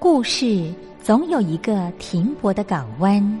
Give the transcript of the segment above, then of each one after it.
故事总有一个停泊的港湾。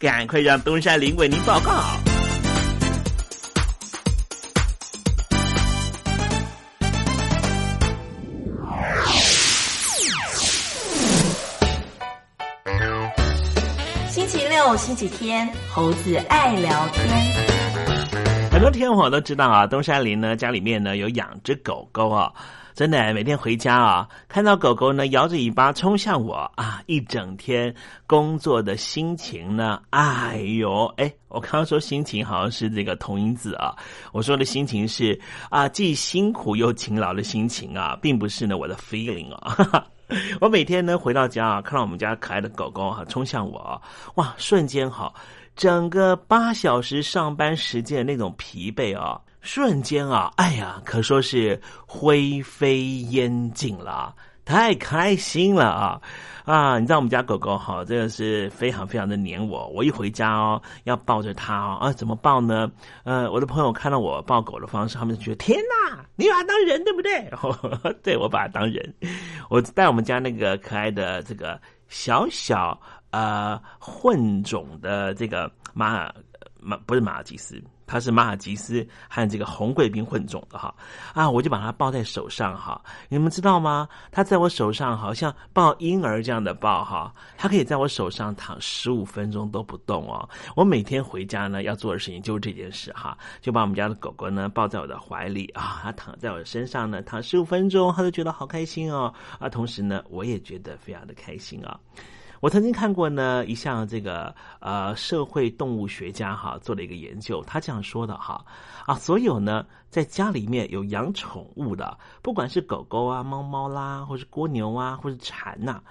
赶快让东山林为您报告。星期六、星期天，猴子爱聊天。很多听众朋友都知道啊，东山林呢家里面呢有养只狗狗啊。真的，每天回家啊，看到狗狗呢摇着尾巴冲向我啊，一整天工作的心情呢，哎呦，哎，我刚刚说心情好像是这个同音字啊，我说的心情是啊，既辛苦又勤劳的心情啊，并不是呢我的 feeling 啊。哈 哈我每天呢回到家啊，看到我们家可爱的狗狗哈冲向我啊，哇，瞬间哈，整个八小时上班时间那种疲惫啊。瞬间啊，哎呀，可说是灰飞烟尽了，太开心了啊！啊，你知道我们家狗狗哈，真的是非常非常的黏我。我一回家哦，要抱着它哦，啊，怎么抱呢？呃，我的朋友看到我抱狗的方式，他们就觉得天哪，你把它当人对不对？对，我把它当人。我带我们家那个可爱的这个小小呃混种的这个马马不是马尔济斯。它是马尔济斯和这个红贵宾混种的哈啊，我就把它抱在手上哈。你们知道吗？它在我手上好像抱婴儿这样的抱哈，它可以在我手上躺十五分钟都不动哦。我每天回家呢要做的事情就是这件事哈，就把我们家的狗狗呢抱在我的怀里啊，它躺在我身上呢躺十五分钟，它都觉得好开心哦啊，同时呢我也觉得非常的开心啊。我曾经看过呢一项这个呃社会动物学家哈做了一个研究，他这样说的哈啊，所有呢在家里面有养宠物的，不管是狗狗啊、猫猫啦，或是蜗牛啊，或是蝉呐。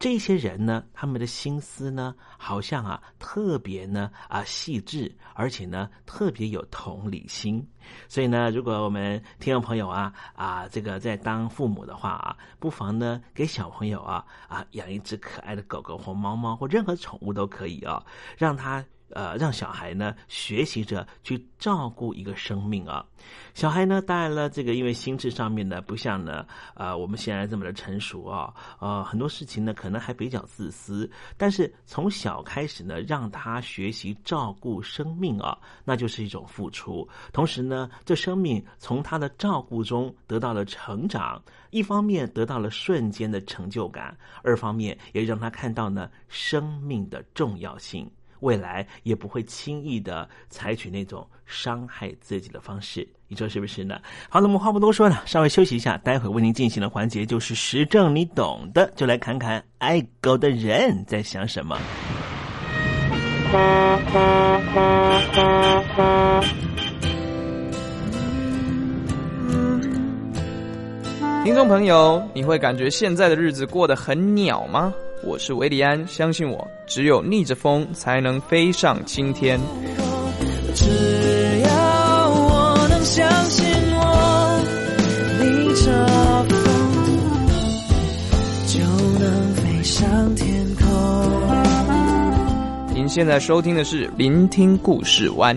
这些人呢，他们的心思呢，好像啊特别呢啊细致，而且呢特别有同理心。所以呢，如果我们听众朋友啊啊这个在当父母的话啊，不妨呢给小朋友啊啊养一只可爱的狗狗或猫猫或任何宠物都可以啊，让他。呃，让小孩呢学习着去照顾一个生命啊。小孩呢，当然了，这个因为心智上面呢不像呢，呃，我们现在这么的成熟啊，呃，很多事情呢可能还比较自私。但是从小开始呢，让他学习照顾生命啊，那就是一种付出。同时呢，这生命从他的照顾中得到了成长，一方面得到了瞬间的成就感，二方面也让他看到呢生命的重要性。未来也不会轻易的采取那种伤害自己的方式，你说是不是呢？好，那我们话不多说了，稍微休息一下，待会为您进行的环节就是时政，你懂的，就来看看爱狗的人在想什么。听众朋友，你会感觉现在的日子过得很鸟吗？我是维里安，相信我，只有逆着风才能飞上青天。只要我能相信我，逆着风就能飞上天空。您现在收听的是《聆听故事湾》。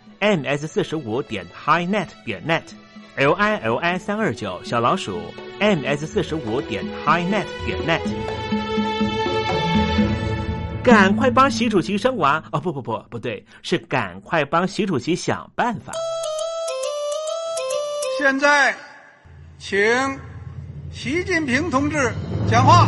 m s 四十五点 highnet 点 net l i l i 三二九小老鼠。ms 四十五点 highnet 点 net，赶快帮习主席生娃哦！不不不，不对，是赶快帮习主席想办法。现在，请习近平同志讲话。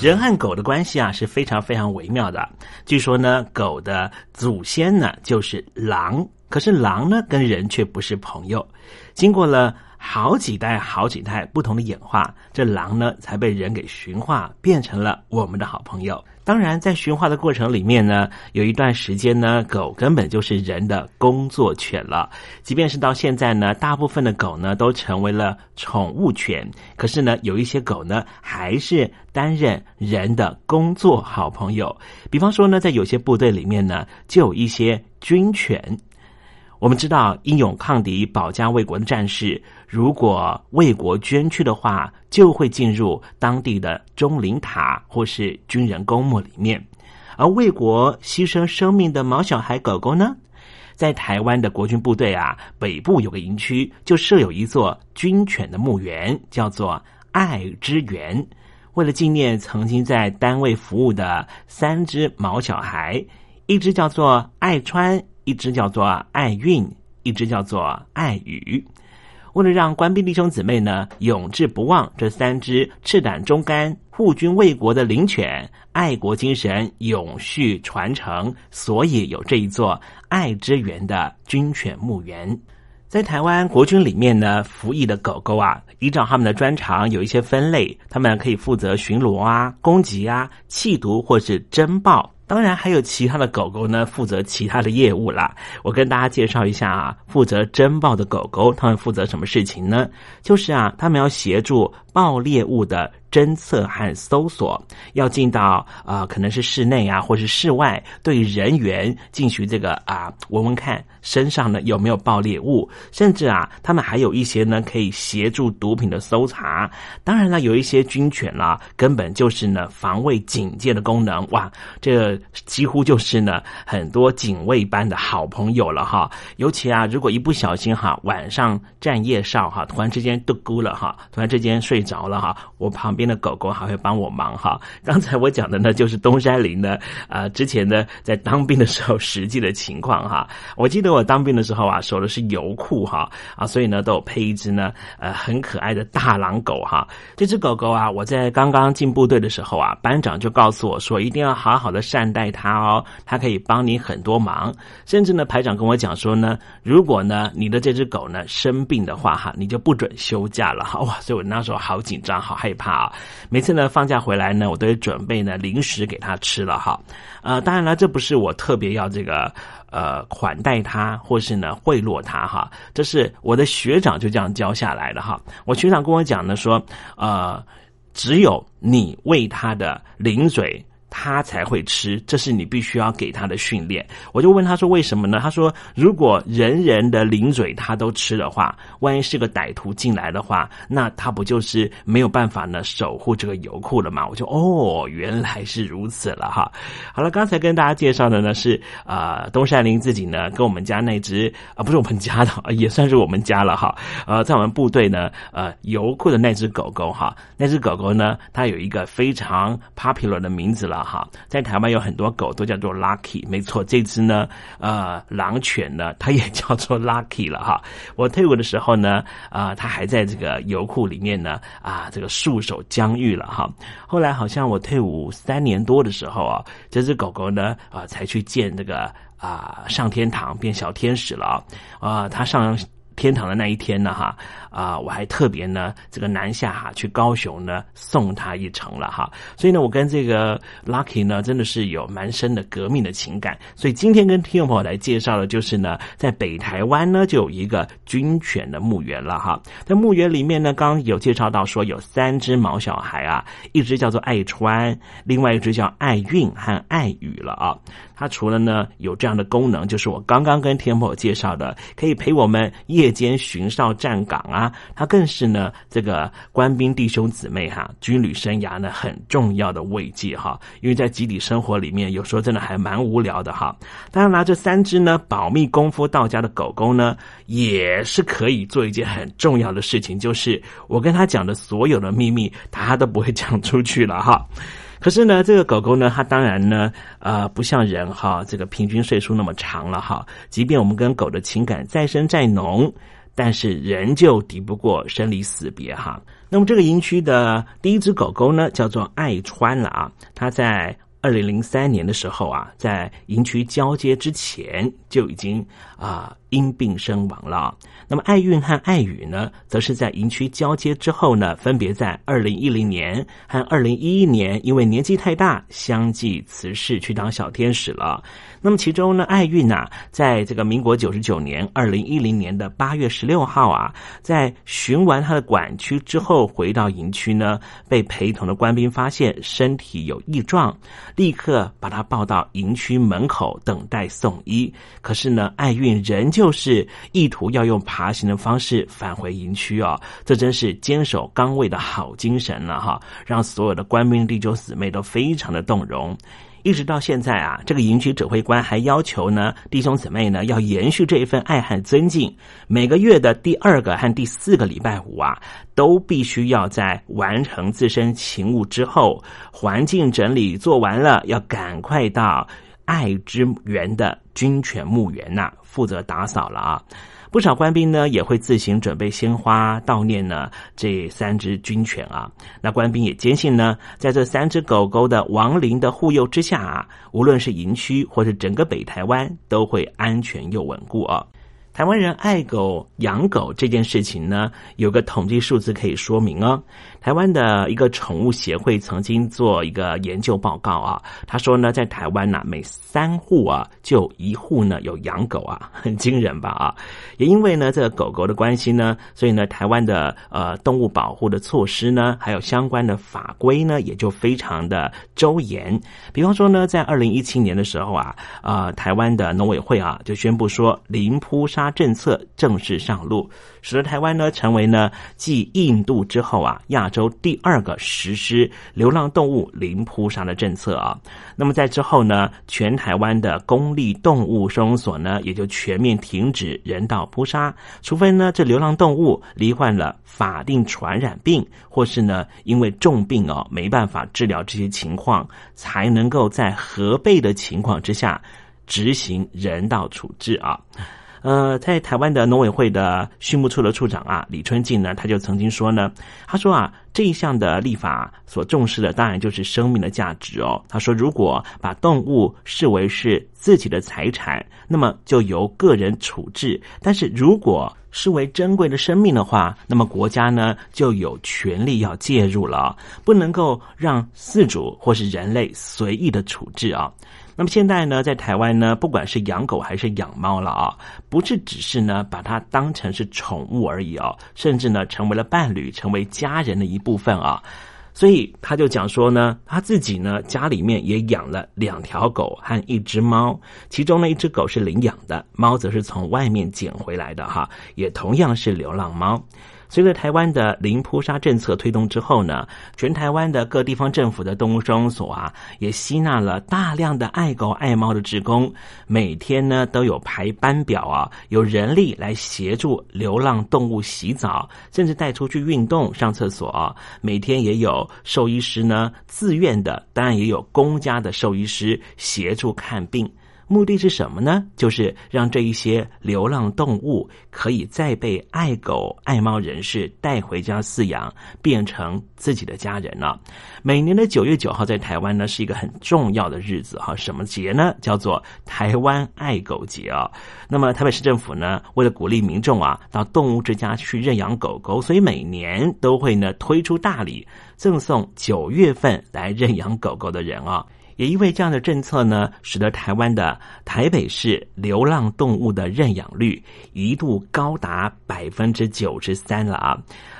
人和狗的关系啊是非常非常微妙的。据说呢，狗的祖先呢就是狼，可是狼呢跟人却不是朋友。经过了好几代、好几代不同的演化，这狼呢才被人给驯化，变成了我们的好朋友。当然，在驯化的过程里面呢，有一段时间呢，狗根本就是人的工作犬了。即便是到现在呢，大部分的狗呢都成为了宠物犬，可是呢，有一些狗呢还是担任人的工作好朋友。比方说呢，在有些部队里面呢，就有一些军犬。我们知道，英勇抗敌、保家卫国的战士，如果为国捐躯的话，就会进入当地的钟灵塔或是军人公墓里面。而为国牺牲生命的毛小孩狗狗呢，在台湾的国军部队啊，北部有个营区，就设有一座军犬的墓园，叫做爱之园。为了纪念曾经在单位服务的三只毛小孩，一只叫做爱川，一只叫做爱运，一只叫做爱语。为了让官兵弟兄姊妹呢永志不忘这三只赤胆忠肝、护军卫国的灵犬，爱国精神永续传承，所以有这一座爱之园的军犬墓园。在台湾国军里面呢，服役的狗狗啊，依照他们的专长有一些分类，他们可以负责巡逻啊、攻击啊、缉毒或是侦报。当然还有其他的狗狗呢，负责其他的业务啦。我跟大家介绍一下啊，负责侦报的狗狗，他们负责什么事情呢？就是啊，他们要协助爆猎物的。侦测和搜索要进到啊，可能是室内啊，或是室外，对人员进行这个啊，闻闻看身上呢有没有爆裂物，甚至啊，他们还有一些呢可以协助毒品的搜查。当然了，有一些军犬啦，根本就是呢防卫警戒的功能。哇，这几乎就是呢很多警卫班的好朋友了哈。尤其啊，如果一不小心哈，晚上站夜哨哈，突然之间嘟咕了哈，突然之间睡着了哈，我旁。边的狗狗还会帮我忙哈。刚才我讲的呢，就是东山林呢，呃，之前呢在当兵的时候实际的情况哈。我记得我当兵的时候啊，守的是油库哈啊，所以呢都有配一只呢呃很可爱的大狼狗哈。这只狗狗啊，我在刚刚进部队的时候啊，班长就告诉我说，一定要好好的善待它哦，它可以帮你很多忙。甚至呢，排长跟我讲说呢，如果呢你的这只狗呢生病的话哈，你就不准休假了哈。哇，所以我那时候好紧张，好害怕啊。每次呢放假回来呢，我都准备呢零食给他吃了哈。呃，当然了，这不是我特别要这个呃款待他，或是呢贿赂他哈。这是我的学长就这样教下来的哈。我学长跟我讲呢说，呃，只有你喂他的零嘴。他才会吃，这是你必须要给他的训练。我就问他说：“为什么呢？”他说：“如果人人的零嘴他都吃的话，万一是个歹徒进来的话，那他不就是没有办法呢守护这个油库了吗？”我就哦，原来是如此了哈。好了，刚才跟大家介绍的呢是啊，东山林自己呢跟我们家那只啊不是我们家的，也算是我们家了哈。呃，在我们部队呢，呃，油库的那只狗狗哈，那只狗狗呢，它有一个非常 popular 的名字了。哈，在台湾有很多狗都叫做 Lucky，没错，这只呢，呃，狼犬呢，它也叫做 Lucky 了哈。我退伍的时候呢，啊，它还在这个油库里面呢，啊，这个束手疆域了哈。后来好像我退伍三年多的时候啊，这只狗狗呢，啊，才去见这个啊，上天堂变小天使了啊，它上。天堂的那一天呢，哈啊，我还特别呢，这个南下哈去高雄呢送他一程了哈，所以呢，我跟这个 Lucky 呢真的是有蛮深的革命的情感，所以今天跟听众朋友来介绍的就是呢，在北台湾呢就有一个军犬的墓园了哈，在墓园里面呢，刚有介绍到说有三只毛小孩啊，一只叫做爱川，另外一只叫爱运和爱雨了啊。它除了呢有这样的功能，就是我刚刚跟天婆介绍的，可以陪我们夜间巡哨站岗啊。它更是呢这个官兵弟兄姊妹哈军旅生涯呢很重要的慰藉哈。因为在集体生活里面，有时候真的还蛮无聊的哈。当然啦，这三只呢保密功夫到家的狗狗呢，也是可以做一件很重要的事情，就是我跟他讲的所有的秘密，他都不会讲出去了哈。可是呢，这个狗狗呢，它当然呢，呃，不像人哈，这个平均岁数那么长了哈。即便我们跟狗的情感再深再浓，但是仍旧敌不过生离死别哈。那么这个营区的第一只狗狗呢，叫做爱川了啊。它在二零零三年的时候啊，在营区交接之前就已经啊。因病身亡了。那么爱运和爱语呢，则是在营区交接之后呢，分别在二零一零年和二零一一年，因为年纪太大，相继辞世去当小天使了。那么其中呢，爱运啊，在这个民国九十九年二零一零年的八月十六号啊，在巡完他的管区之后，回到营区呢，被陪同的官兵发现身体有异状，立刻把他抱到营区门口等待送医。可是呢，爱运仍。旧是意图要用爬行的方式返回营区哦，这真是坚守岗位的好精神了哈，让所有的官兵弟兄姊妹都非常的动容。一直到现在啊，这个营区指挥官还要求呢弟兄姊妹呢要延续这一份爱和尊敬，每个月的第二个和第四个礼拜五啊，都必须要在完成自身勤务之后，环境整理做完了，要赶快到爱之园的军犬墓园呐，负责打扫了啊。不少官兵呢也会自行准备鲜花悼念呢这三只军犬啊。那官兵也坚信呢，在这三只狗狗的亡灵的护佑之下啊，无论是营区或是整个北台湾，都会安全又稳固啊。台湾人爱狗养狗这件事情呢，有个统计数字可以说明哦。台湾的一个宠物协会曾经做一个研究报告啊，他说呢，在台湾呢，每三户啊就一户呢有养狗啊，很惊人吧啊？也因为呢这个狗狗的关系呢，所以呢台湾的呃动物保护的措施呢，还有相关的法规呢，也就非常的周严。比方说呢，在二零一七年的时候啊，呃台湾的农委会啊就宣布说零扑杀政策正式上路。使得台湾呢成为呢继印度之后啊亚洲第二个实施流浪动物零扑杀的政策啊。那么在之后呢，全台湾的公立动物收容所呢也就全面停止人道扑杀，除非呢这流浪动物罹患了法定传染病，或是呢因为重病哦没办法治疗这些情况，才能够在核备的情况之下执行人道处置啊。呃，在台湾的农委会的畜牧处的处长啊，李春进呢，他就曾经说呢，他说啊，这一项的立法所重视的当然就是生命的价值哦。他说，如果把动物视为是自己的财产，那么就由个人处置；但是如果视为珍贵的生命的话，那么国家呢就有权利要介入了，不能够让饲主或是人类随意的处置啊。那么现在呢，在台湾呢，不管是养狗还是养猫了啊，不是只是呢把它当成是宠物而已啊，甚至呢成为了伴侣，成为家人的一部分啊。所以他就讲说呢，他自己呢家里面也养了两条狗和一只猫，其中呢一只狗是领养的，猫则是从外面捡回来的哈，也同样是流浪猫。随着台湾的零扑杀政策推动之后呢，全台湾的各地方政府的动物收容所啊，也吸纳了大量的爱狗爱猫的职工，每天呢都有排班表啊，有人力来协助流浪动物洗澡，甚至带出去运动、上厕所。每天也有兽医师呢自愿的，当然也有公家的兽医师协助看病。目的是什么呢？就是让这一些流浪动物可以再被爱狗爱猫人士带回家饲养，变成自己的家人了。每年的九月九号在台湾呢是一个很重要的日子哈，什么节呢？叫做台湾爱狗节啊。那么台北市政府呢，为了鼓励民众啊到动物之家去认养狗狗，所以每年都会呢推出大礼，赠送九月份来认养狗狗的人啊。也因为这样的政策呢，使得台湾的台北市流浪动物的认养率一度高达百分之九十三了啊。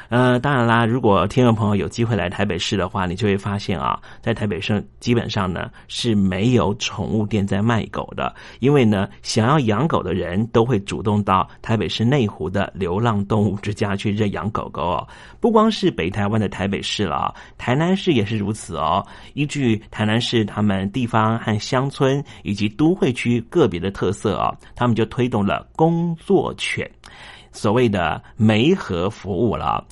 呃，当然啦，如果听众朋友有机会来台北市的话，你就会发现啊，在台北市基本上呢是没有宠物店在卖狗的，因为呢，想要养狗的人都会主动到台北市内湖的流浪动物之家去认养狗狗哦。不光是北台湾的台北市了，台南市也是如此哦。依据台南市他们地方和乡村以及都会区个别的特色啊，他们就推动了工作犬。所谓的媒合服务了。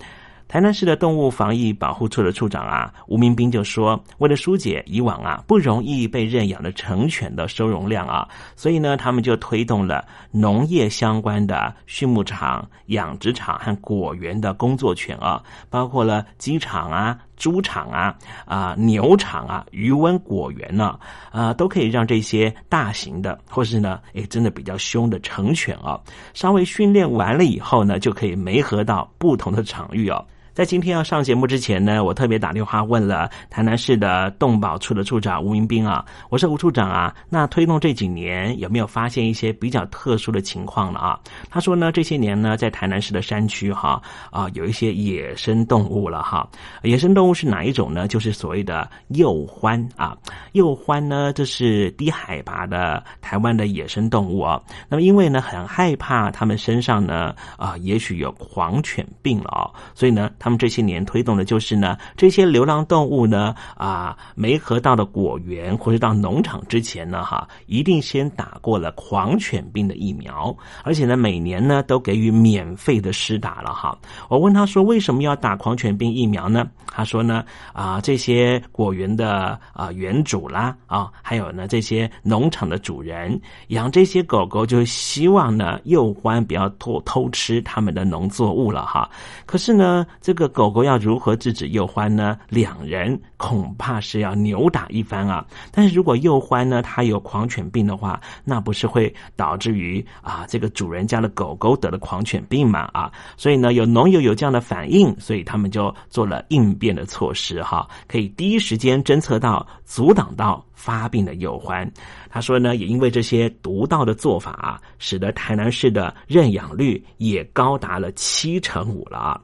台南市的动物防疫保护处的处长啊，吴明斌就说，为了疏解以往啊不容易被认养的成犬的收容量啊，所以呢，他们就推动了农业相关的畜牧场、养殖场和果园的工作犬啊，包括了机场啊、猪场啊、啊牛场啊、鱼温果园呢，啊，都可以让这些大型的或是呢，哎，真的比较凶的成犬啊，稍微训练完了以后呢，就可以媒合到不同的场域哦。在今天要上节目之前呢，我特别打电话问了台南市的动保处的处长吴明斌啊，我说吴处长啊，那推动这几年有没有发现一些比较特殊的情况了啊？他说呢，这些年呢，在台南市的山区哈啊，有一些野生动物了哈。野生动物是哪一种呢？就是所谓的鼬獾啊，鼬獾呢，这是低海拔的台湾的野生动物啊。那么因为呢，很害怕它们身上呢啊，也许有狂犬病了啊，所以呢。他们这些年推动的就是呢，这些流浪动物呢啊，没合到的果园或者到农场之前呢，哈，一定先打过了狂犬病的疫苗，而且呢，每年呢都给予免费的施打了哈。我问他说为什么要打狂犬病疫苗呢？他说呢啊，这些果园的啊园主啦啊，还有呢这些农场的主人养这些狗狗，就希望呢幼獾不要偷偷吃他们的农作物了哈。可是呢，这这个狗狗要如何制止幼欢呢？两人恐怕是要扭打一番啊。但是如果幼欢呢，它有狂犬病的话，那不是会导致于啊这个主人家的狗狗得了狂犬病嘛啊？所以呢，有农友有这样的反应，所以他们就做了应变的措施哈，可以第一时间侦测到、阻挡到发病的幼欢。他说呢，也因为这些独到的做法，使得台南市的认养率也高达了七成五了啊。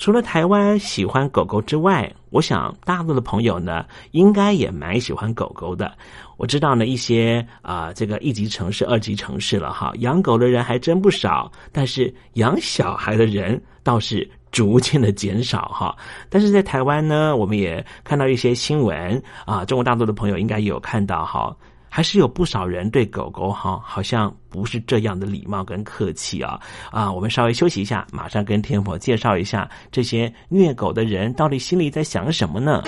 除了台湾喜欢狗狗之外，我想大陆的朋友呢，应该也蛮喜欢狗狗的。我知道呢，一些啊，这个一级城市、二级城市了哈，养狗的人还真不少，但是养小孩的人倒是逐渐的减少哈。但是在台湾呢，我们也看到一些新闻啊，中国大陆的朋友应该有看到哈。还是有不少人对狗狗哈，好像不是这样的礼貌跟客气啊啊！我们稍微休息一下，马上跟天婆介绍一下这些虐狗的人到底心里在想什么呢？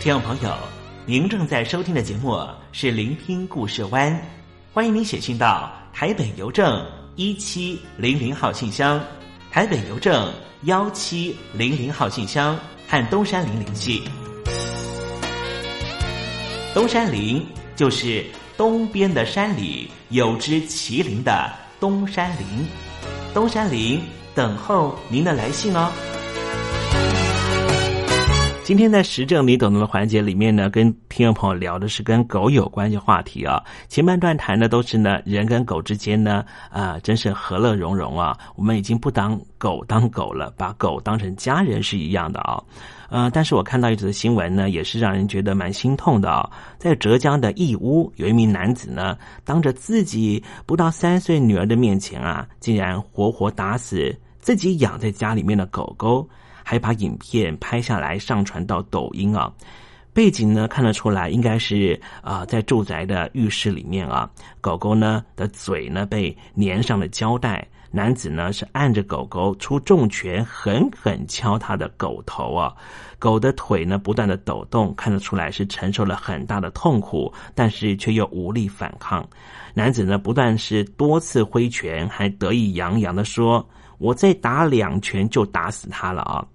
听众朋友，您正在收听的节目是《聆听故事湾》，欢迎您写信到台北邮政一七零零号信箱，台北邮政幺七零零号信箱和东山林联系。东山林就是东边的山里有只麒麟的东山林，东山林等候您的来信哦。今天在时政你懂得的环节里面呢，跟听众朋友聊的是跟狗有关的话题啊。前半段谈的都是呢人跟狗之间呢啊，真是和乐融融啊。我们已经不当狗当狗了，把狗当成家人是一样的啊。呃，但是我看到一则新闻呢，也是让人觉得蛮心痛的啊。在浙江的义乌，有一名男子呢，当着自己不到三岁女儿的面前啊，竟然活活打死自己养在家里面的狗狗。还把影片拍下来上传到抖音啊，背景呢看得出来应该是啊在住宅的浴室里面啊，狗狗呢的嘴呢被粘上了胶带，男子呢是按着狗狗出重拳狠狠敲他的狗头啊，狗的腿呢不断的抖动，看得出来是承受了很大的痛苦，但是却又无力反抗，男子呢不断是多次挥拳，还得意洋洋的说。我再打两拳就打死他了啊！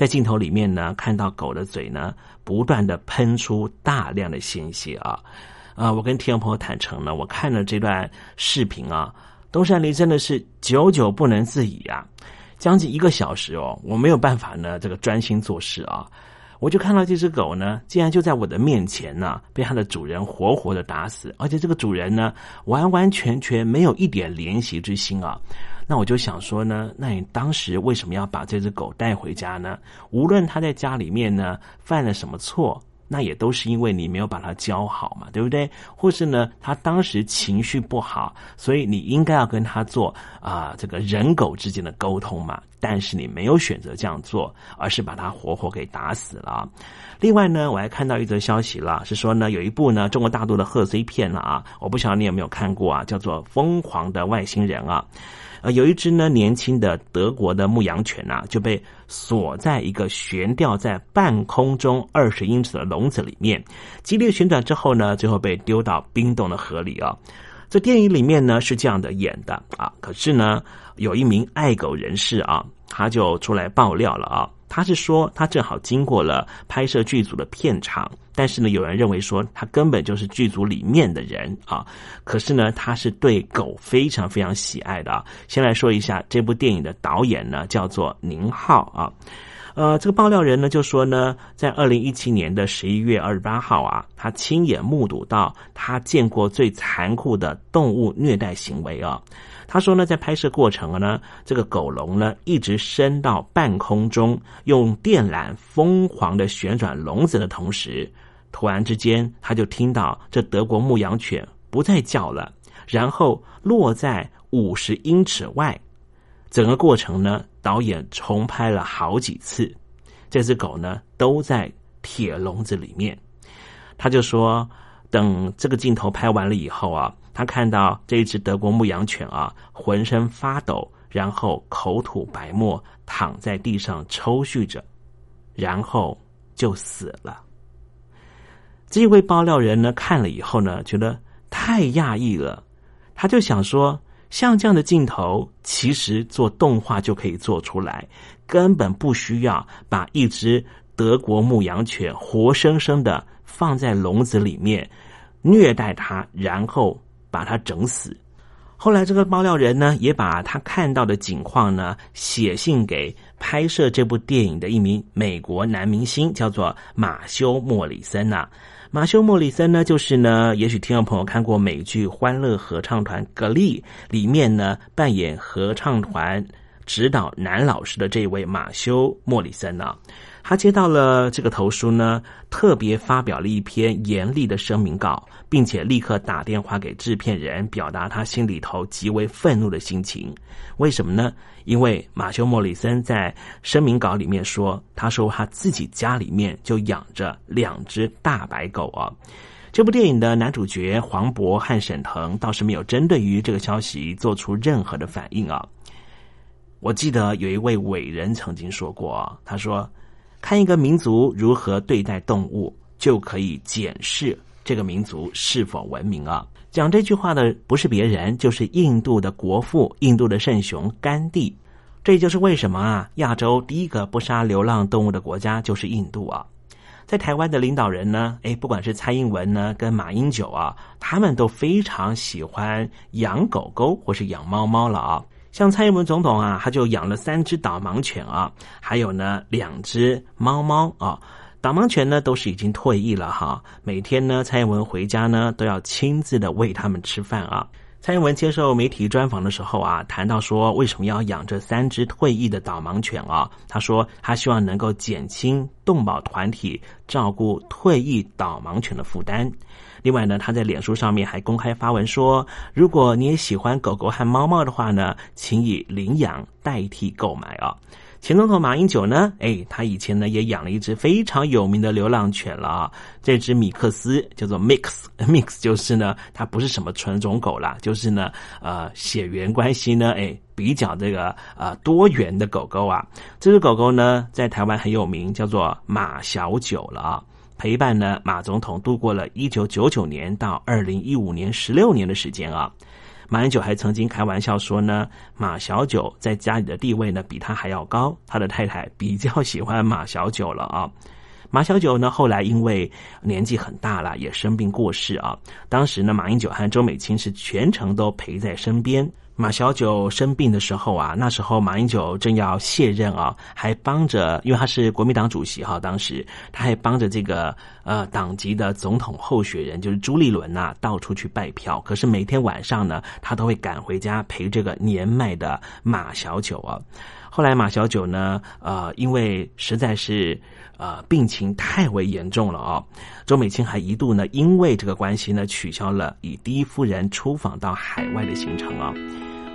在镜头里面呢，看到狗的嘴呢，不断的喷出大量的鲜血啊！啊，我跟听众朋友坦诚呢，我看了这段视频啊，东山林真的是久久不能自已啊，将近一个小时哦，我没有办法呢，这个专心做事啊。我就看到这只狗呢，竟然就在我的面前呢，被它的主人活活的打死，而且这个主人呢，完完全全没有一点怜惜之心啊。那我就想说呢，那你当时为什么要把这只狗带回家呢？无论它在家里面呢犯了什么错。那也都是因为你没有把它教好嘛，对不对？或是呢，他当时情绪不好，所以你应该要跟他做啊这个人狗之间的沟通嘛。但是你没有选择这样做，而是把它活活给打死了。另外呢，我还看到一则消息了，是说呢，有一部呢中国大陆的贺岁片了啊，我不晓得你有没有看过啊，叫做《疯狂的外星人》啊。呃，有一只呢年轻的德国的牧羊犬啊，就被锁在一个悬吊在半空中二十英尺的笼子里面，激烈旋转之后呢，最后被丢到冰冻的河里啊。这电影里面呢是这样的演的啊，可是呢，有一名爱狗人士啊，他就出来爆料了啊。他是说，他正好经过了拍摄剧组的片场，但是呢，有人认为说他根本就是剧组里面的人啊。可是呢，他是对狗非常非常喜爱的啊。先来说一下这部电影的导演呢，叫做宁浩啊。呃，这个爆料人呢就说呢，在二零一七年的十一月二十八号啊，他亲眼目睹到他见过最残酷的动物虐待行为啊。他说呢，在拍摄过程呢，这个狗笼呢一直升到半空中，用电缆疯狂的旋转笼子的同时，突然之间，他就听到这德国牧羊犬不再叫了，然后落在五十英尺外，整个过程呢，导演重拍了好几次，这只狗呢都在铁笼子里面。他就说，等这个镜头拍完了以后啊，他看到这只德国牧羊犬啊，浑身发抖，然后口吐白沫，躺在地上抽搐着，然后就死了。这位爆料人呢，看了以后呢，觉得太讶异了，他就想说，像这样的镜头，其实做动画就可以做出来，根本不需要把一只德国牧羊犬活生生的。放在笼子里面虐待它，然后把他整死。后来这个爆料人呢，也把他看到的景况呢写信给拍摄这部电影的一名美国男明星，叫做马修莫里森呐。马修莫里森呢，就是呢，也许听众朋友看过美剧《欢乐合唱团》格力里面呢扮演合唱团指导男老师的这位马修莫里森呢。他接到了这个投书呢，特别发表了一篇严厉的声明稿，并且立刻打电话给制片人，表达他心里头极为愤怒的心情。为什么呢？因为马修·莫里森在声明稿里面说，他说他自己家里面就养着两只大白狗啊。这部电影的男主角黄渤和沈腾倒是没有针对于这个消息做出任何的反应啊。我记得有一位伟人曾经说过，他说。看一个民族如何对待动物，就可以检视这个民族是否文明啊！讲这句话的不是别人，就是印度的国父、印度的圣雄甘地。这就是为什么啊，亚洲第一个不杀流浪动物的国家就是印度啊！在台湾的领导人呢，哎，不管是蔡英文呢，跟马英九啊，他们都非常喜欢养狗狗或是养猫猫了啊。像蔡英文总统啊，他就养了三只导盲犬啊，还有呢两只猫猫啊。导盲犬呢都是已经退役了哈，每天呢蔡英文回家呢都要亲自的喂它们吃饭啊。蔡英文接受媒体专访的时候啊，谈到说为什么要养这三只退役的导盲犬啊？他说他希望能够减轻动保团体照顾退役导盲犬的负担。另外呢，他在脸书上面还公开发文说，如果你也喜欢狗狗和猫猫的话呢，请以领养代替购买啊。前总统马英九呢，哎，他以前呢也养了一只非常有名的流浪犬了啊，这只米克斯叫做 Mix，Mix 就是呢，它不是什么纯种狗啦，就是呢，呃，血缘关系呢，哎，比较这个呃多元的狗狗啊。这只狗狗呢，在台湾很有名，叫做马小九了啊。陪伴呢，马总统度过了一九九九年到二零一五年十六年的时间啊。马英九还曾经开玩笑说呢，马小九在家里的地位呢比他还要高，他的太太比较喜欢马小九了啊。马小九呢后来因为年纪很大了，也生病过世啊。当时呢，马英九和周美青是全程都陪在身边。马小九生病的时候啊，那时候马英九正要卸任啊，还帮着，因为他是国民党主席哈，当时他还帮着这个呃党籍的总统候选人，就是朱立伦呐，到处去拜票。可是每天晚上呢，他都会赶回家陪这个年迈的马小九啊。后来马小九呢，呃，因为实在是。呃，病情太为严重了啊！周美青还一度呢，因为这个关系呢，取消了以第一夫人出访到海外的行程啊。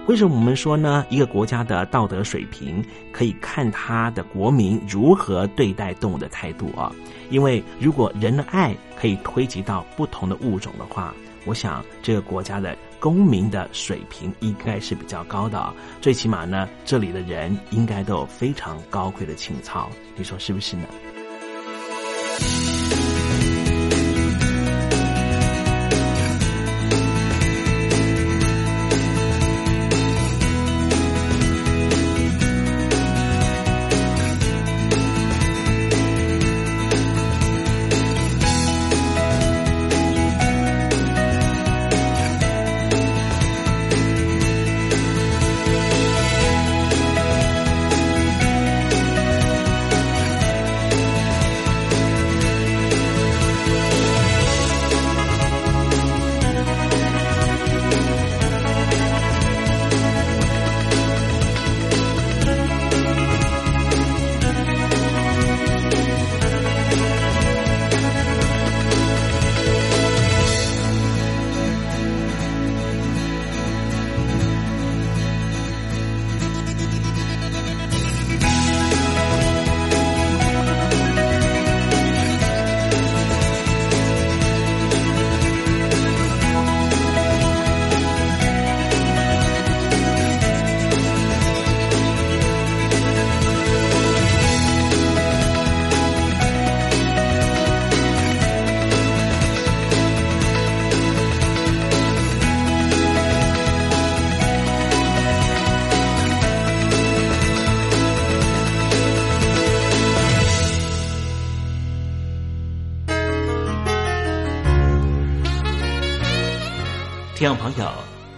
为什么我们说呢？一个国家的道德水平可以看他的国民如何对待动物的态度啊。因为如果人的爱可以推及到不同的物种的话，我想这个国家的公民的水平应该是比较高的。最起码呢，这里的人应该都有非常高贵的情操，你说是不是呢？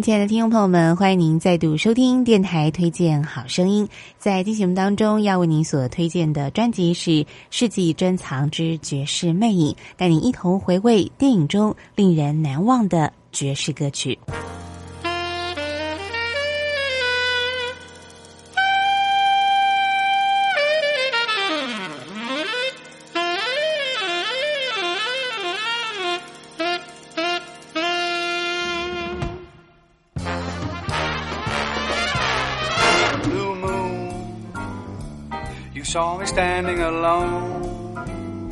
亲爱的听众朋友们，欢迎您再度收听电台推荐好声音。在进行当中，要为您所推荐的专辑是《世纪珍藏之绝世魅影》，带您一同回味电影中令人难忘的爵士歌曲。Standing alone,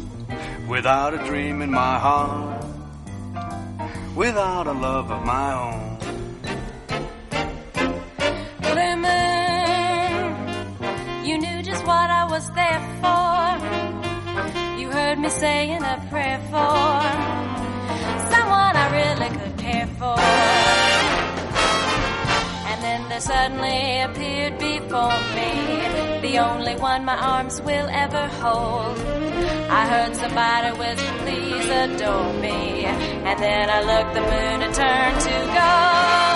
without a dream in my heart, without a love of my own. Blue you knew just what I was there for. You heard me saying a prayer for someone I really could care for. And there suddenly appeared before me the only one my arms will ever hold. I heard somebody whisper, please adore me. And then I looked, the moon had turned to gold.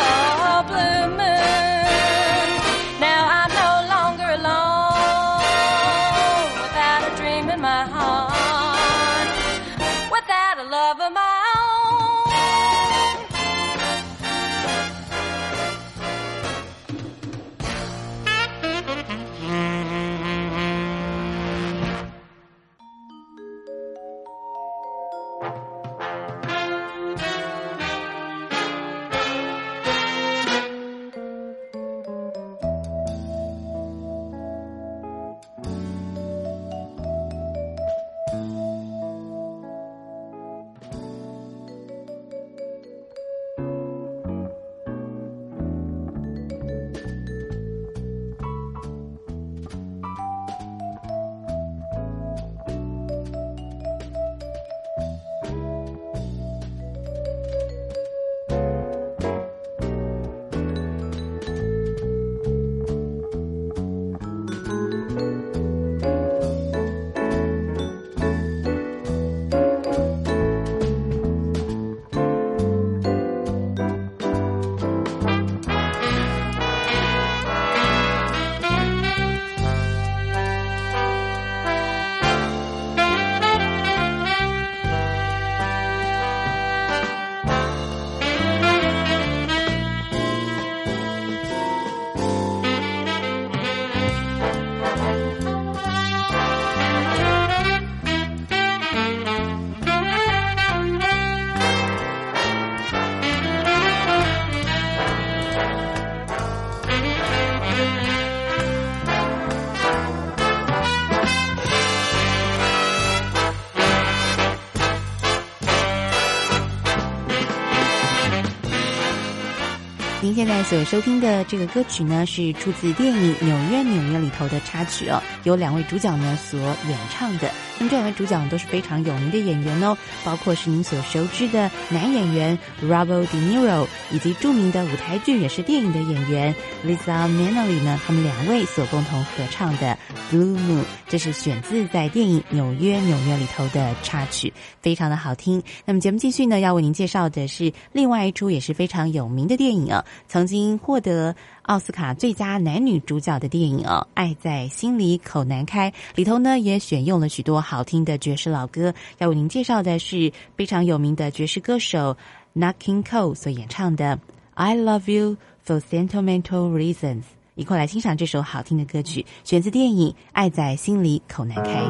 所收听的这个歌曲呢，是出自电影《纽约纽约》里头的插曲哦，由两位主角呢所演唱的。那么这两位主角都是非常有名的演员哦，包括是您所熟知的男演员 Robert De Niro，以及著名的舞台剧也是电影的演员 Lisa Minnelli 呢，他们两位所共同合唱的《Blue Moon》，这是选自在电影《纽约纽约》里头的插曲，非常的好听。那么节目继续呢，要为您介绍的是另外一出也是非常有名的电影啊。曾经获得奥斯卡最佳男女主角的电影哦，《爱在心里口难开》里头呢，也选用了许多好听的爵士老歌。要为您介绍的是非常有名的爵士歌手 Nat King Cole 所演唱的《I Love You for Sentimental Reasons》，一块来欣赏这首好听的歌曲，选自电影《爱在心里口难开》。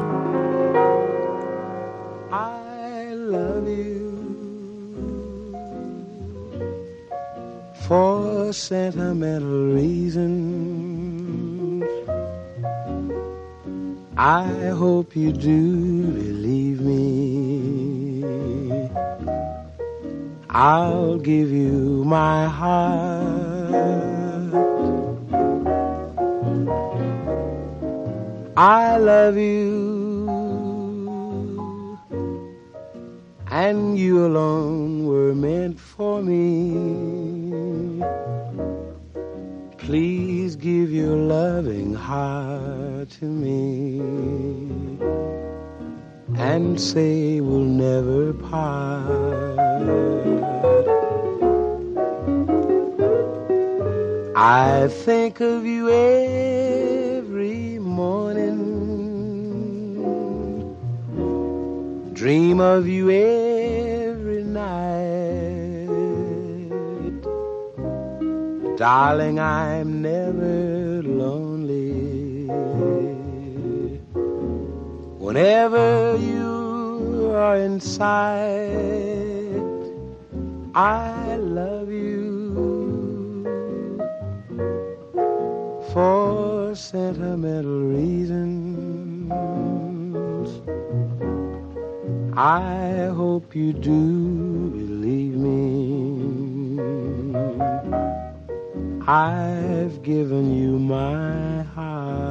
For sentimental reasons. I hope you do believe me. I'll give you my heart. I love you and you alone were meant for me. Please give your loving heart to me and say we'll never part. I think of you every dream of you every night. Darling, I'm never lonely. Whenever you are in sight, I love you for sentimental reasons. I hope you do believe me. I've given you my heart.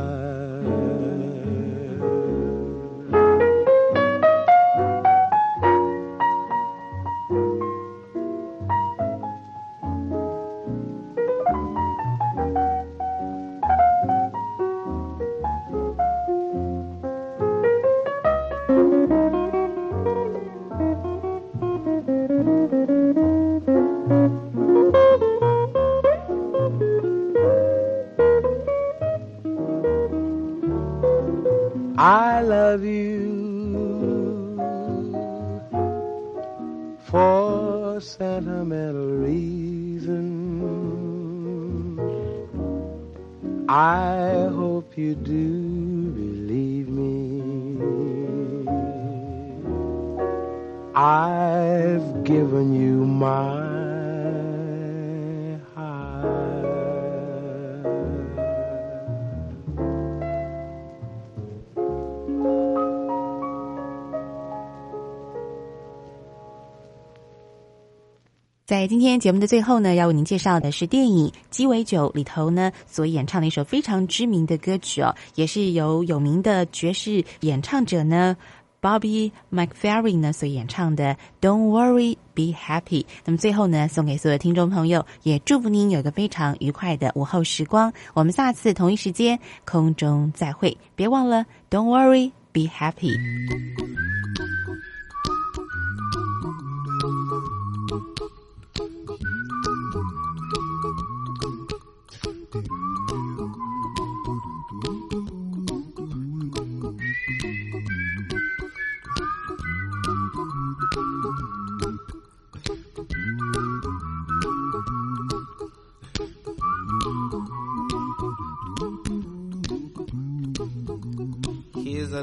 天节目的最后呢，要为您介绍的是电影《鸡尾酒》里头呢所演唱的一首非常知名的歌曲哦，也是由有名的爵士演唱者呢 Bobby McFerrin 呢所演唱的《Don't Worry, Be Happy》。那么最后呢，送给所有听众朋友，也祝福您有个非常愉快的午后时光。我们下次同一时间空中再会，别忘了 Don't Worry, Be Happy。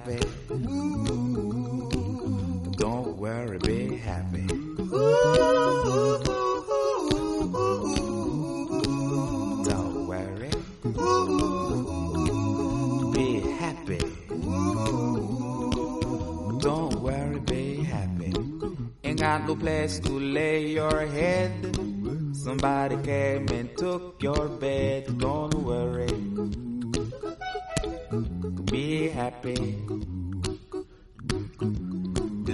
Happy. Don't worry. Be happy. Don't worry. Be happy. Don't worry, be happy. Ain't got no place to lay your head. Somebody came and took your bed. Don't worry. Be happy.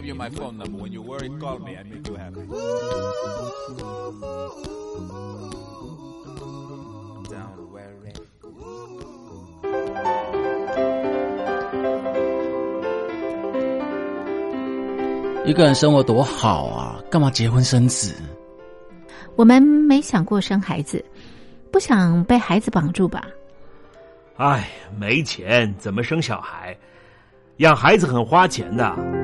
Give you my phone number. When you worry, call me. I make you happy. Don't worry. 一个人生活多好啊，干嘛结婚生子？我们没想过生孩子，不想被孩子绑住吧？哎，没钱怎么生小孩？养孩子很花钱的。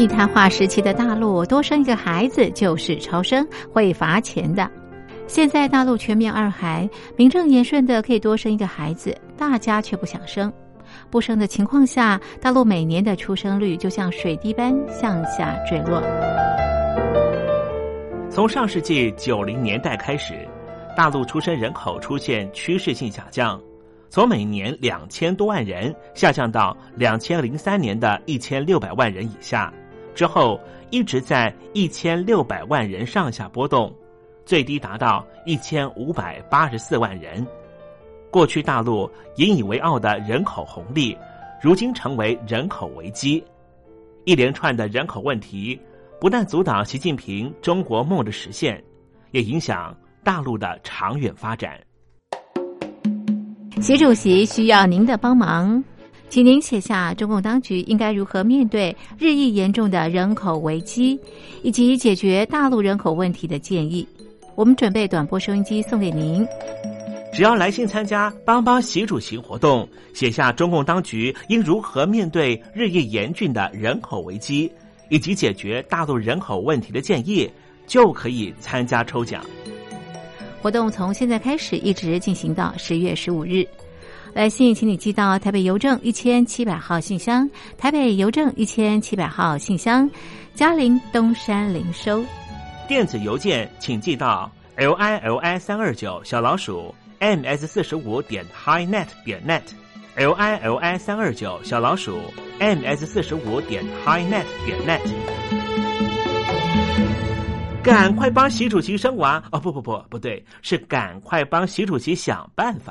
一胎化时期的大陆，多生一个孩子就是超生，会罚钱的。现在大陆全面二孩，名正言顺的可以多生一个孩子，大家却不想生。不生的情况下，大陆每年的出生率就像水滴般向下坠落。从上世纪九零年代开始，大陆出生人口出现趋势性下降，从每年两千多万人下降到两千零三年的一千六百万人以下，之后一直在一千六百万人上下波动，最低达到一千五百八十四万人。过去大陆引以为傲的人口红利，如今成为人口危机。一连串的人口问题，不但阻挡习近平中国梦的实现，也影响大陆的长远发展。习主席需要您的帮忙，请您写下中共当局应该如何面对日益严重的人口危机，以及解决大陆人口问题的建议。我们准备短波收音机送给您。只要来信参加“帮帮习主席”活动，写下中共当局应如何面对日益严峻的人口危机，以及解决大陆人口问题的建议，就可以参加抽奖。活动从现在开始一直进行到十月十五日。来信请你寄到台北邮政一千七百号信箱，台北邮政一千七百号信箱，嘉陵东山零收。电子邮件请寄到 l i l i 三二九小老鼠。ms 四十五点 highnet 点 net，l i l i 三二九小老鼠 ms 四十五点 highnet 点 net，赶快帮习主席生娃哦！不不不，不对，是赶快帮习主席想办法。